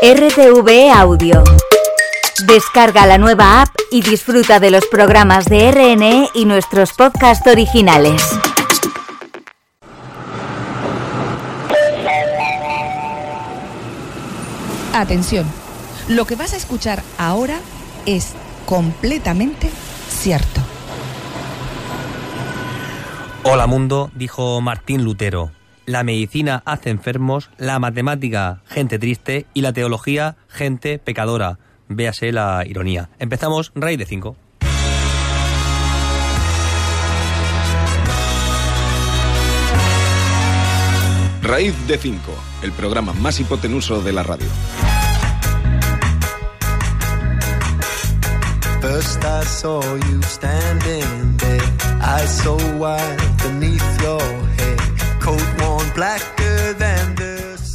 RTV Audio. Descarga la nueva app y disfruta de los programas de RNE y nuestros podcasts originales. Atención, lo que vas a escuchar ahora es completamente cierto. Hola mundo, dijo Martín Lutero. La medicina hace enfermos, la matemática gente triste y la teología gente pecadora. Véase la ironía. Empezamos raíz de 5. Raíz de 5, el programa más hipotenuso de la radio. First I saw you standing there, eyes so wide beneath your head, coat worn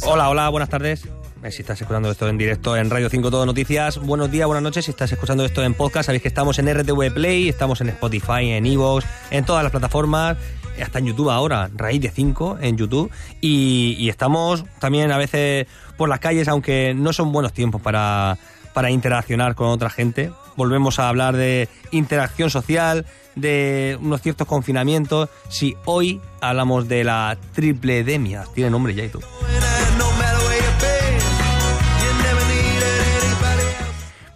Hola, hola, buenas tardes. Eh, Si estás escuchando esto en directo en Radio 5 Todo Noticias, buenos días, buenas noches. Si estás escuchando esto en podcast, sabéis que estamos en RTV Play, estamos en Spotify, en Evox, en todas las plataformas, hasta en YouTube ahora, Raíz de 5 en YouTube. Y, y estamos también a veces por las calles, aunque no son buenos tiempos para, para interaccionar con otra gente. Volvemos a hablar de interacción social, de unos ciertos confinamientos. Si hoy hablamos de la tripledemia, tiene nombre ya y else.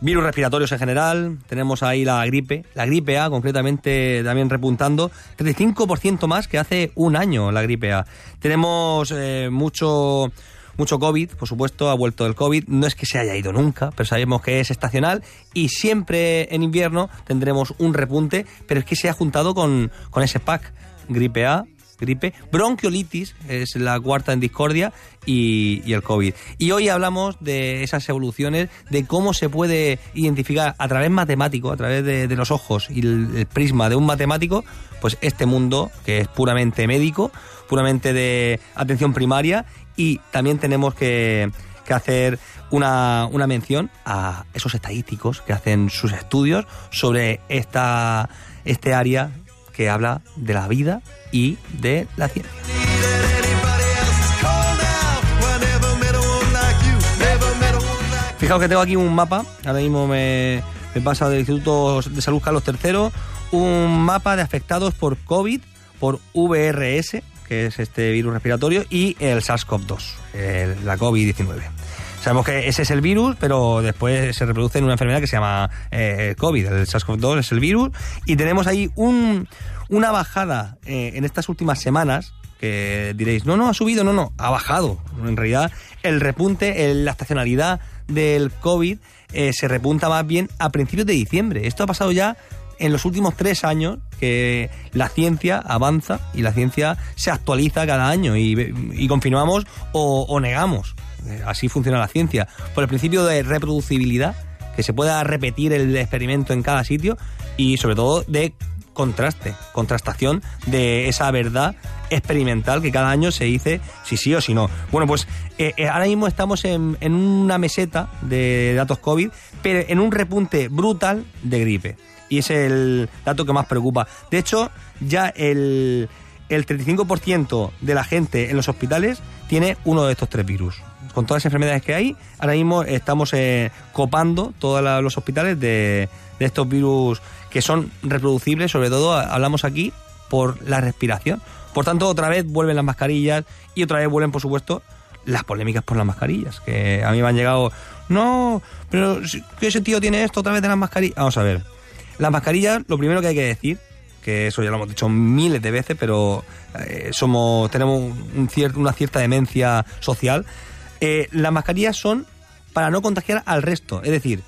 Virus respiratorios en general, tenemos ahí la gripe, la gripe A concretamente también repuntando, 35% más que hace un año la gripe A. Tenemos eh, mucho, mucho COVID, por supuesto, ha vuelto el COVID, no es que se haya ido nunca, pero sabemos que es estacional y siempre en invierno tendremos un repunte, pero es que se ha juntado con, con ese pack, gripe A, gripe, bronquiolitis es la cuarta en discordia y, y el COVID. Y hoy hablamos de esas evoluciones, de cómo se puede identificar a través matemático, a través de, los ojos y el, el prisma de un matemático, pues este mundo que es puramente médico, puramente de atención primaria y también tenemos que, hacer una, mención a esos estadísticos que hacen sus estudios sobre esta, este área que habla de la vida y de la ciencia. Fijaos que tengo aquí un mapa, ahora mismo me, me pasa del Instituto de Salud Carlos III, un mapa de afectados por COVID, por VRS, que es este virus respiratorio, y el SARS-CoV-2, el- la COVID-19. Sabemos que ese es el virus, pero después se reproduce en una enfermedad que se llama eh, COVID. El SARS-CoV-2 es el virus. Y tenemos ahí un, una bajada eh, en estas últimas semanas que diréis, no, no, ha subido, no, no, ha bajado. En realidad, el repunte, la estacionalidad del COVID eh, se repunta más bien a principios de diciembre. Esto ha pasado ya en los últimos tres años que la ciencia avanza y la ciencia se actualiza cada año y, y confirmamos o, negamos. Eh, Así funciona la ciencia. Por el principio de reproducibilidad, que se pueda repetir el experimento en cada sitio y sobre todo de contraste, contrastación de esa verdad experimental que cada año se dice si sí o si no. Bueno, pues eh, eh, ahora mismo estamos en, en una meseta de datos COVID, pero en un repunte brutal de gripe. Y es el dato que más preocupa. De hecho, ya el, el 35% de la gente en los hospitales tiene uno de estos tres virus. Con todas las enfermedades que hay, ahora mismo estamos eh, copando todos los hospitales de, de estos virus que son reproducibles, sobre todo hablamos aquí por la respiración. Por tanto, otra vez vuelven las mascarillas y otra vez vuelven, por supuesto, las polémicas por las mascarillas, que a mí me han llegado, no, pero ¿qué sentido tiene esto otra vez de las mascarillas? Vamos a ver, las mascarillas, lo primero que hay que decir, que eso ya lo hemos dicho miles de veces, pero eh, somos tenemos un cier- una cierta demencia social, eh, las mascarillas son para no contagiar al resto, es decir,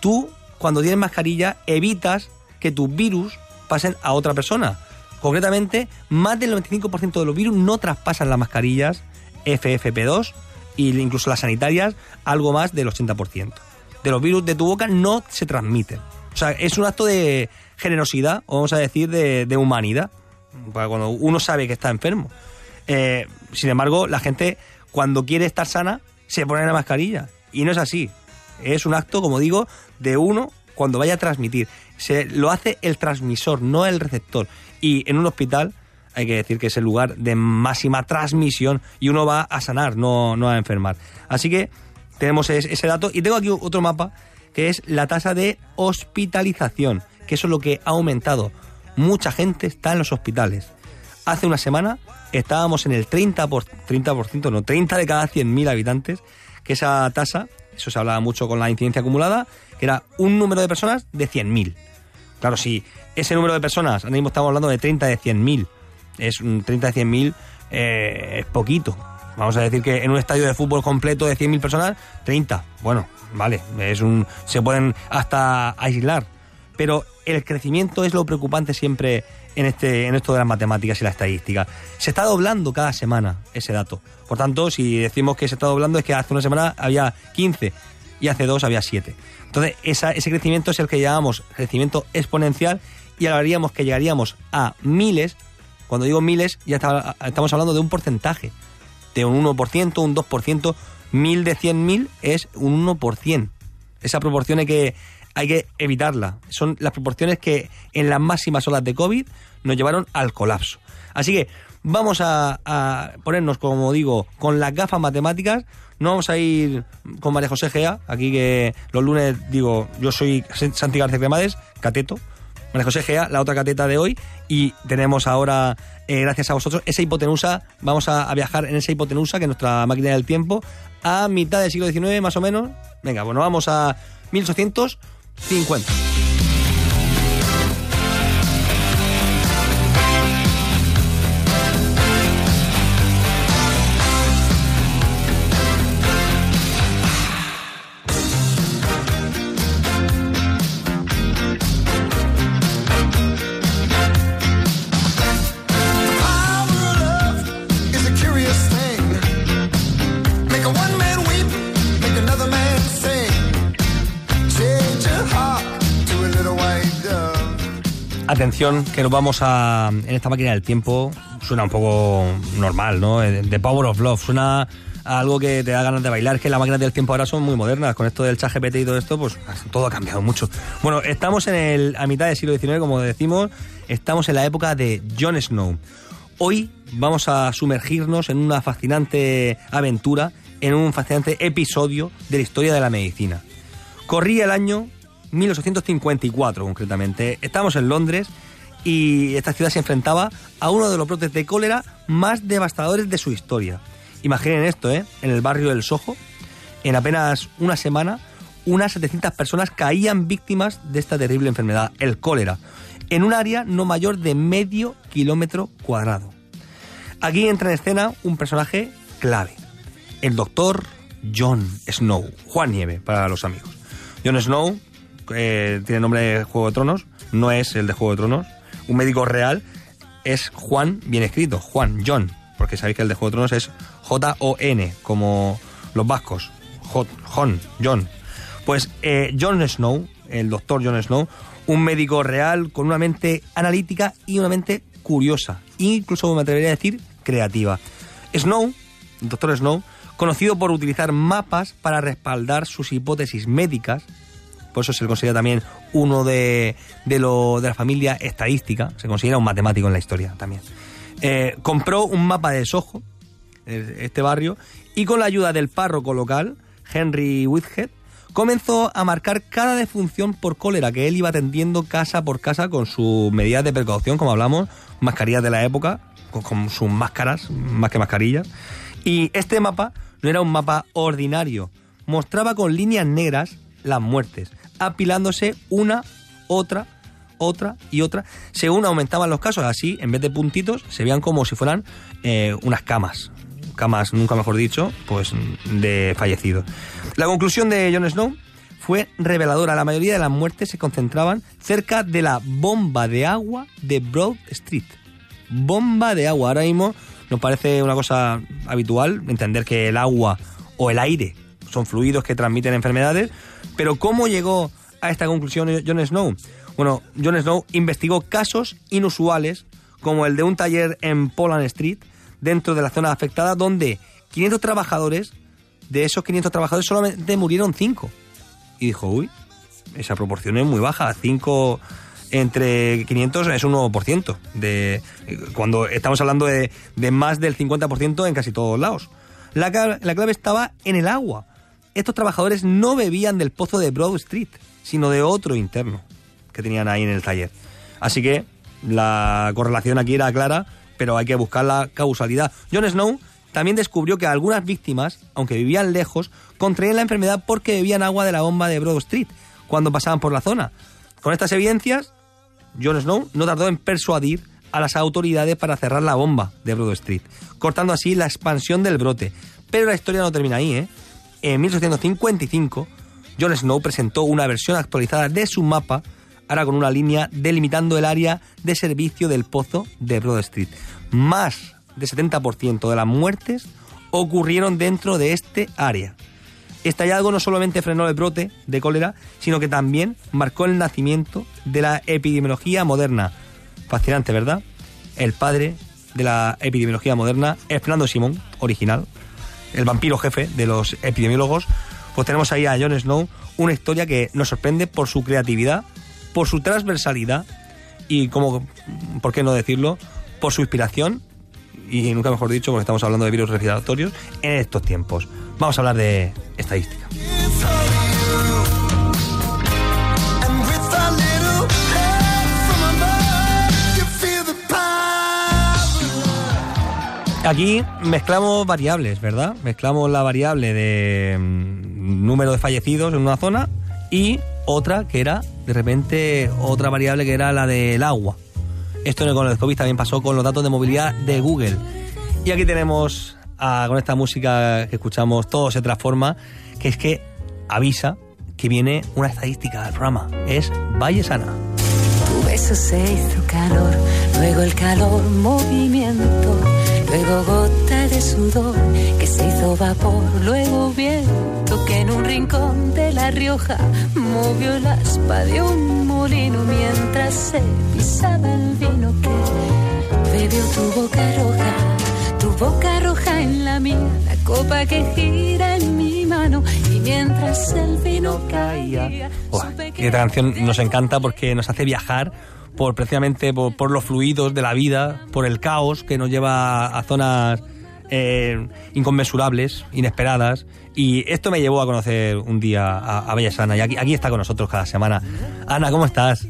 tú cuando tienes mascarilla evitas que tus virus pasen a otra persona. Concretamente, más del 95% de los virus no traspasan las mascarillas FFP2 e incluso las sanitarias algo más del 80%. De los virus de tu boca no se transmiten. O sea, es un acto de generosidad, vamos a decir, de, de humanidad, para cuando uno sabe que está enfermo. Eh, sin embargo, la gente cuando quiere estar sana se pone la mascarilla. Y no es así. Es un acto, como digo, de uno cuando vaya a transmitir. Se, lo hace el transmisor, no el receptor. Y en un hospital hay que decir que es el lugar de máxima transmisión y uno va a sanar, no, no a enfermar. Así que tenemos es- ese dato. Y tengo aquí otro mapa, que es la tasa de hospitalización, que eso es lo que ha aumentado. Mucha gente está en los hospitales. Hace una semana estábamos en el 30%, por, 30% no, 30 de cada 100.000 habitantes, que esa tasa, eso se hablaba mucho con la incidencia acumulada, que era un número de personas de 100.000. Claro, si ese número de personas, ahora mismo estamos hablando de 30 de 100.000, es un 30 de 100.000, eh, es poquito. Vamos a decir que en un estadio de fútbol completo de 100.000 personas, 30. Bueno, vale, es un se pueden hasta aislar. Pero el crecimiento es lo preocupante siempre en, este, en esto de las matemáticas y la estadística. Se está doblando cada semana ese dato. Por tanto, si decimos que se está doblando es que hace una semana había 15 y hace dos había 7. Entonces, esa- ese crecimiento es el que llamamos crecimiento exponencial y hablaríamos que llegaríamos a miles. Cuando digo miles, ya está- estamos hablando de un porcentaje, de un 1%, un 2%. Mil de 100.000 es un 1%. Esa proporción hay que, hay que evitarla. Son las proporciones que en las máximas olas de COVID nos llevaron al colapso. Así que vamos a, a ponernos, como digo, con las gafas matemáticas. No vamos a ir con María José Gea, aquí que los lunes digo, yo soy Santi García Cremades, cateto. María José Gea, la otra cateta de hoy, y tenemos ahora, eh, gracias a vosotros, esa hipotenusa, vamos a, a viajar en esa hipotenusa, que es nuestra máquina del tiempo, a mitad del siglo XIX más o menos. Venga, bueno, vamos a 1850. Dove. Atención, que nos vamos a. En esta máquina del tiempo suena un poco normal, ¿no? Eh, The Power of Love. Suena algo que te da ganas de bailar. Que las máquinas del tiempo ahora son muy modernas. Con esto del chat GPT y todo esto, pues todo ha cambiado mucho. Bueno, estamos en el, a mitad del siglo XIX, como decimos. Estamos en la época de Jon Snow. Hoy vamos a sumergirnos en una fascinante aventura, en un fascinante episodio de la historia de la medicina. Corría el año 1854 concretamente. Estamos en Londres y esta ciudad se enfrentaba a uno de los brotes de cólera más devastadores de su historia. Imaginen esto, ¿eh? En el barrio del Soho, en apenas una semana, unas 700 personas caían víctimas de esta terrible enfermedad, el cólera, en un área no mayor de medio kilómetro cuadrado. Aquí entra en escena un personaje clave, el doctor Jon Snow, Juan Nieve para los amigos. Jon Snow eh, tiene nombre de Juego de Tronos, no es el de Juego de Tronos, un médico real es Juan, bien escrito, Juan, John, porque sabéis que el de Juego de Tronos es J-O-N, como los vascos, J- Jon, John. Pues eh, Jon Snow, el doctor Jon Snow, un médico real con una mente analítica y una mente curiosa, incluso me atrevería a decir creativa. Snow, doctor Snow, conocido por utilizar mapas para respaldar sus hipótesis médicas, por eso se le considera también uno de, de, lo, de la familia estadística, se considera un matemático en la historia también. Eh, compró un mapa de Soho, eh, este barrio, y con la ayuda del párroco local, Henry Whithead, comenzó a marcar cada defunción por cólera que él iba atendiendo casa por casa con sus medidas de precaución, como hablamos, mascarillas de la época, con, con sus máscaras, más que mascarillas. Y este mapa no era un mapa ordinario, mostraba con líneas negras las muertes, apilándose una, otra, otra y otra, según aumentaban los casos. Así, en vez de puntitos, se veían como si fueran eh, unas camas, camas, nunca mejor dicho, pues de fallecidos. La conclusión de Jon Snow fue reveladora. La mayoría de las muertes se concentraban cerca de la bomba de agua de Broad Street. Bomba de agua. Ahora mismo nos parece una cosa habitual entender que el agua o el aire son fluidos que transmiten enfermedades, pero ¿cómo llegó a esta conclusión Jon Snow? Bueno, Jon Snow investigó casos inusuales como el de un taller en Poland Street, dentro de la zona afectada, donde 500 trabajadores, de esos 500 trabajadores solamente murieron 5. Y dijo, uy, esa proporción es muy baja, 5 entre 500 es un 1%, de, cuando estamos hablando de, de más del 50% en casi todos lados. La, la clave estaba en el agua. Estos trabajadores no bebían del pozo de Broad Street, sino de otro interno que tenían ahí en el taller. Así que la correlación aquí era clara, pero hay que buscar la causalidad. Jon Snow también descubrió que algunas víctimas, aunque vivían lejos, contraían la enfermedad porque bebían agua de la bomba de Broad Street cuando pasaban por la zona. Con estas evidencias, Jon Snow no tardó en persuadir a las autoridades para cerrar la bomba de Broad Street, cortando así la expansión del brote. Pero la historia no termina ahí, ¿eh? En 1855, Jon Snow presentó una versión actualizada de su mapa, ahora con una línea delimitando el área de servicio del pozo de Broad Street. Más del 70% de las muertes ocurrieron dentro de este área. Este hallazgo no solamente frenó el brote de cólera, sino que también marcó el nacimiento de la epidemiología moderna. Fascinante, ¿verdad? El padre de la epidemiología moderna es Fernando Simón, original, el vampiro jefe de los epidemiólogos. Pues tenemos ahí a Jon Snow, una historia que nos sorprende por su creatividad, por su transversalidad y, como, ¿por qué no decirlo?, por su inspiración y nunca mejor dicho, porque estamos hablando de virus respiratorios en estos tiempos. Vamos a hablar de estadística. Aquí mezclamos variables, ¿verdad? Mezclamos la variable de mm, número de fallecidos en una zona y otra que era, de repente, otra variable que era la del agua. Esto con el COVID también pasó con los datos de movilidad de Google. Y aquí tenemos, a- con esta música que escuchamos, todo se transforma, que es que avisa que viene una estadística del programa. Es Valle Sana. Tu beso se hizo calor, luego el calor movimiento, luego gota de sudor que se hizo vapor, luego viento que en un rincón de La Rioja movió el aspa de un molino mientras se pisaba el vino que bebió tu boca roja. Tu boca roja en la mía, la copa que gira en mi mano y mientras el vino caía, esta canción nos encanta porque nos hace viajar por precisamente por, por los fluidos de la vida, por el caos que nos lleva a zonas eh, inconmensurables, inesperadas. Y esto me llevó a conocer un día a, a Bella Sana y aquí, aquí está con nosotros cada semana. Ana, ¿cómo estás?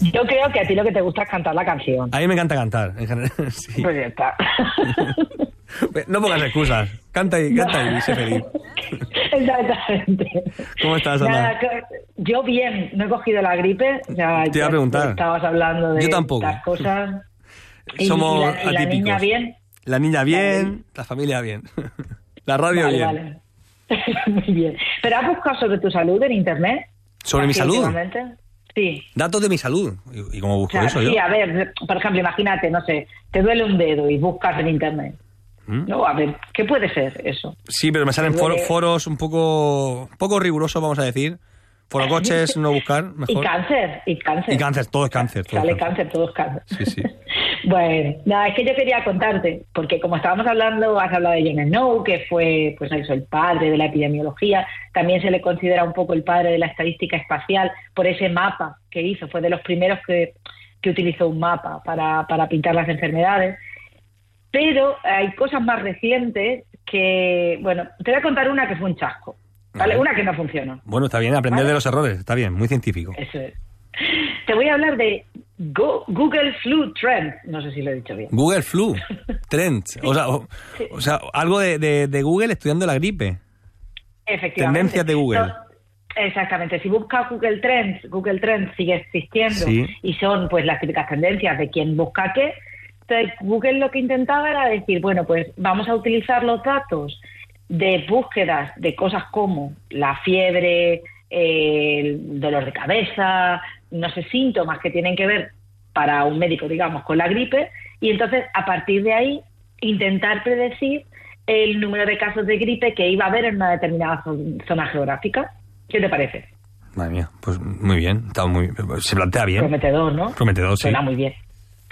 Yo creo que a ti lo que te gusta es cantar la canción. A mí me encanta cantar, en general. sí. Pues ya está. No pongas excusas. Canta y, canta y sé feliz. Exactamente. ¿Cómo estás, Ana? Nada, yo bien, no he cogido la gripe. O sea, Te iba a preguntar. Estabas hablando de Yo tampoco. las cosas. Somos y la, y la atípicos. niña bien. La niña bien, la familia bien. La radio Vale, bien. vale. Muy bien. ¿Pero has buscado sobre tu salud en internet? ¿Sobre mi salud? Sí. Datos de mi salud. ¿Y, cómo O busco sea, eso yo? sí, a ver, por ejemplo, imagínate, no sé, te duele un dedo y buscas en internet. ¿Mm? No, a ver, ¿qué puede ser eso? Sí, pero me salen foro- duele. foros un poco, poco rigurosos, vamos a decir. Forocoches, no buscar, Y mejor. cáncer, y cáncer. Y cáncer, todo es cáncer. Todo es Sale cáncer. cáncer, todo es cáncer. Sí, sí. bueno, nada, es que yo quería contarte, porque como estábamos hablando, has hablado de Jon Snow, que fue pues eso, el padre de la epidemiología, también se le considera un poco el padre de la estadística espacial por ese mapa que hizo, fue de los primeros que, que utilizó un mapa para, para pintar las enfermedades. Pero hay cosas más recientes que, bueno, te voy a contar una que fue un chasco. Una que no funcionó. Bueno, está bien, aprender Vale. de los errores, está bien, muy científico. Eso es. Te voy a hablar de Go- Google Flu Trend. No sé si lo he dicho bien. Google Flu, Trends, o sea, o, o sea algo de, de- de Google estudiando la gripe. Efectivamente. Tendencias de Google. No, exactamente. Si buscas Google Trends, Google Trends sigue existiendo Sí. y son pues las típicas tendencias de quién busca qué. Entonces Google lo que intentaba era decir, bueno, pues vamos a utilizar los datos de búsquedas de cosas como la fiebre, el dolor de cabeza, no sé, síntomas que tienen que ver para un médico, digamos, con la gripe, y entonces a partir de ahí intentar predecir el número de casos de gripe que iba a haber en una determinada zo- zona geográfica. ¿Qué te parece? Madre mía, pues muy bien, está muy, se plantea bien. Prometedor, ¿no? Prometedor, sí. Suena muy bien.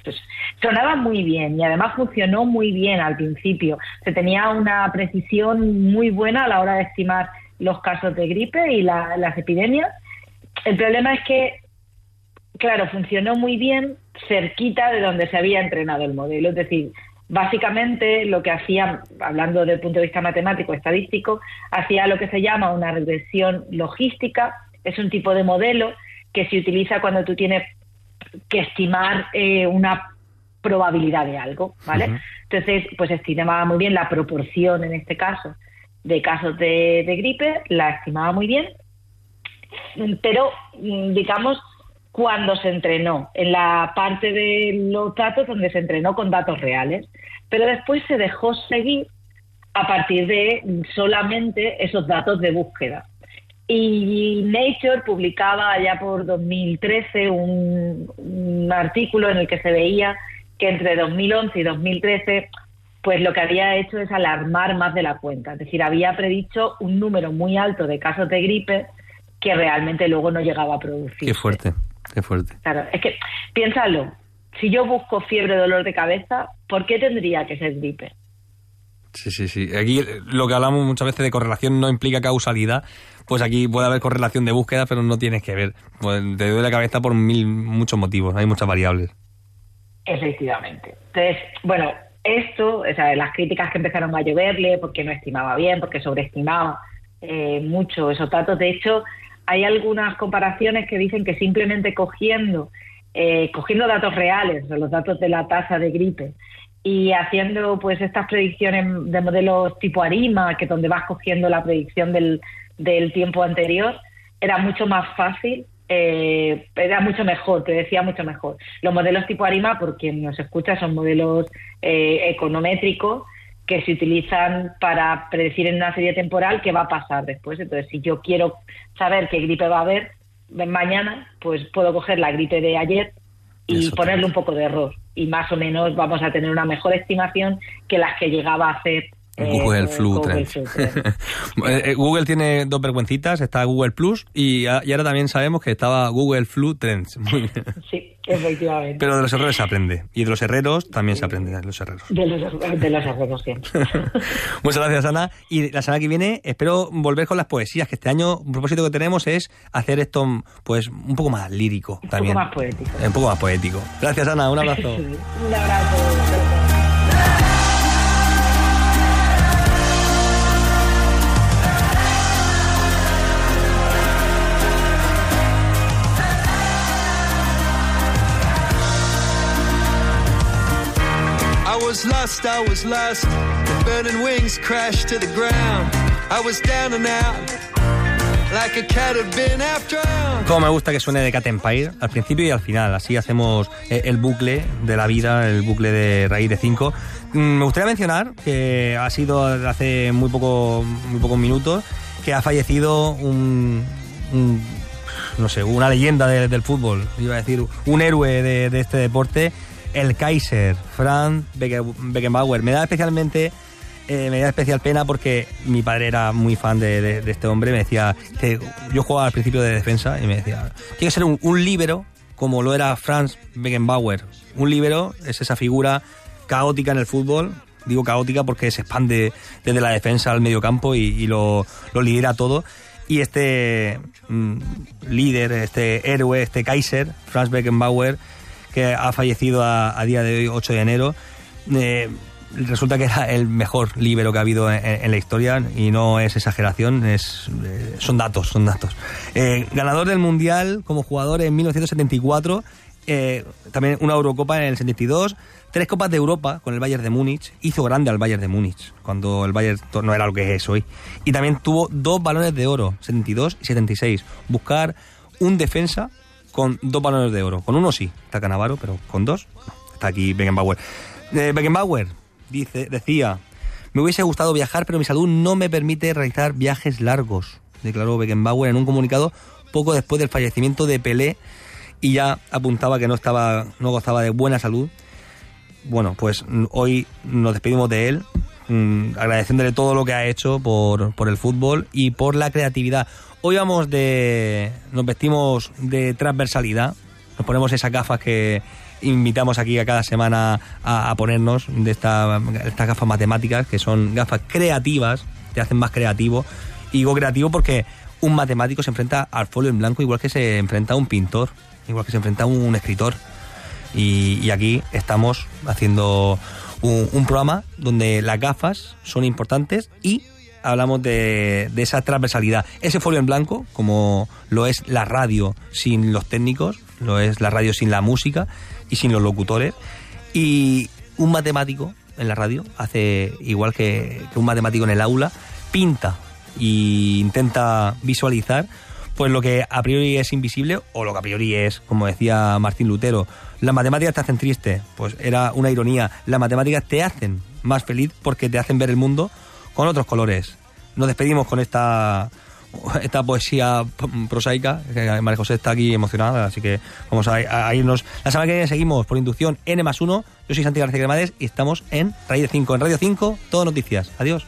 Pues, sonaba muy bien y además funcionó muy bien al principio. Se tenía una precisión muy buena a la hora de estimar los casos de gripe y la- las epidemias. El problema es que, claro, funcionó muy bien cerquita de donde se había entrenado el modelo. Es decir, Básicamente lo que hacía, hablando desde el punto de vista matemático, estadístico, hacía lo que se llama una regresión logística. Es un tipo de modelo que se utiliza cuando tú tienes que estimar eh, una probabilidad de algo, ¿vale? Entonces, pues estimaba muy bien la proporción, en este caso, de casos de, de gripe, la estimaba muy bien, pero mm, digamos cuando se entrenó, en la parte de los datos donde se entrenó con datos reales, pero después se dejó seguir a partir de solamente esos datos de búsqueda. Y Nature publicaba allá por 2013 un, un artículo en el que se veía que entre 2011 y 2013 pues lo que había hecho es alarmar más de la cuenta. Es decir, había predicho un número muy alto de casos de gripe que realmente luego no llegaba a producir. Qué fuerte, qué fuerte. Claro, es que piénsalo, si yo busco fiebre, dolor de cabeza, ¿por qué tendría que ser gripe? Sí, sí, sí. Aquí lo que hablamos muchas veces de correlación no implica causalidad. Pues aquí puede haber correlación de búsqueda, pero no tienes que ver. Pues te duele la cabeza por mil, muchos motivos, hay muchas variables. Efectivamente. Entonces, bueno, esto, o sea, las críticas que empezaron a lloverle porque no estimaba bien, porque sobreestimaba eh, mucho esos datos. De hecho, hay algunas comparaciones que dicen que simplemente cogiendo, eh, cogiendo datos reales, los datos de la tasa de gripe, y haciendo pues estas predicciones de modelos tipo ARIMA, que donde vas cogiendo la predicción del, del tiempo anterior, era mucho más fácil, eh, era mucho mejor, te decía mucho mejor. Los modelos tipo ARIMA, por quien nos escucha, son modelos eh, econométricos que se utilizan para predecir en una serie temporal qué va a pasar después. Entonces, si yo quiero saber qué gripe va a haber mañana, pues puedo coger la gripe de ayer y Eso ponerle un poco de error. Y más o menos vamos a tener una mejor estimación que las que llegaba a hacer Google Flu Google Trends. Flu Trends. Eh, eh, Google tiene dos vergüencitas, está Google Plus y, a- y ahora también sabemos que estaba Google Flu Trends. Muy bien. Sí, efectivamente. Pero de los errores se aprende. Y de los herreros también se aprende de los herreros. De los, de los siempre. Muchas gracias, Ana. Y la semana que viene espero volver con las poesías, que este año un propósito que tenemos es hacer esto pues un poco más lírico Un también. poco más poético. Un poco más poético. Gracias, Ana. Un abrazo. Un abrazo. Lost, I was lost. The burning wings crashed to the ground. I was down and out. Como me gusta que suene de Cat Empire, al principio y al final. Así hacemos eh, el bucle de la vida, el bucle de raíz de 5. Me gustaría mencionar que ha sido hace muy, poco, muy pocos minutos que ha fallecido un, un- no sé, una leyenda de- del fútbol, iba a decir, un héroe de, de este deporte, el Kaiser, Franz Becke- Beckenbauer. Me da especialmente eh, me da especial pena porque mi padre era muy fan de, este hombre. Me decía, yo jugaba al principio de defensa y me decía, tiene que ser un, un líbero como lo era Franz Beckenbauer. Un líbero es esa figura caótica en el fútbol. Digo caótica porque se expande desde la defensa al medio campo y, y lo, lo lidera todo. Y este mm, líder, este héroe, este Kaiser, Franz Beckenbauer, que ha fallecido a, día de hoy, 8 de enero, eh, resulta que era el mejor líbero que ha habido en, en la historia y no es exageración, es, eh, son datos, son datos. Eh, ganador del Mundial como jugador en 1974, eh, también una Eurocopa en el 72, tres Copas de Europa con el Bayern de Múnich, hizo grande al Bayern de Múnich, cuando el Bayern no era lo que es hoy. Y también tuvo dos balones de oro, 72 y 76. Buscar un defensa con dos balones de oro. Con uno sí, está Canavaro, pero con dos. Está aquí Beckenbauer. Eh, Beckenbauer dice, decía, me hubiese gustado viajar, pero mi salud no me permite realizar viajes largos, declaró Beckenbauer en un comunicado poco después del fallecimiento de Pelé y ya apuntaba que no estaba no gozaba de buena salud. Bueno, pues hoy nos despedimos de él, mm, agradeciéndole todo lo que ha hecho por, por el fútbol y por la creatividad. Hoy vamos de. nos vestimos de transversalidad, nos ponemos esas gafas que invitamos aquí a cada semana a, ponernos, de esta- estas gafas matemáticas, que son gafas creativas, te hacen más creativo. Y digo creativo porque un matemático se enfrenta al folio en blanco igual que se enfrenta a un pintor, igual que se enfrenta a un escritor. Y, aquí estamos haciendo un programa donde las gafas son importantes y hablamos de, de esa transversalidad. Ese folio en blanco, como lo es la radio sin los técnicos, lo es la radio sin la música y sin los locutores. Y un matemático en la radio hace igual que, que un matemático en el aula, pinta e intenta visualizar pues lo que a priori es invisible o lo que a priori es, como decía Martín Lutero, las matemáticas te hacen triste, pues era una ironía, las matemáticas te hacen más feliz porque te hacen ver el mundo con otros colores. Nos despedimos con esta esta poesía prosaica, María José está aquí emocionada, así que vamos a, a irnos. La semana que viene seguimos por inducción N más 1. Yo soy Santi García Cremades y estamos en de 5. En Radio 5, todo noticias. Adiós.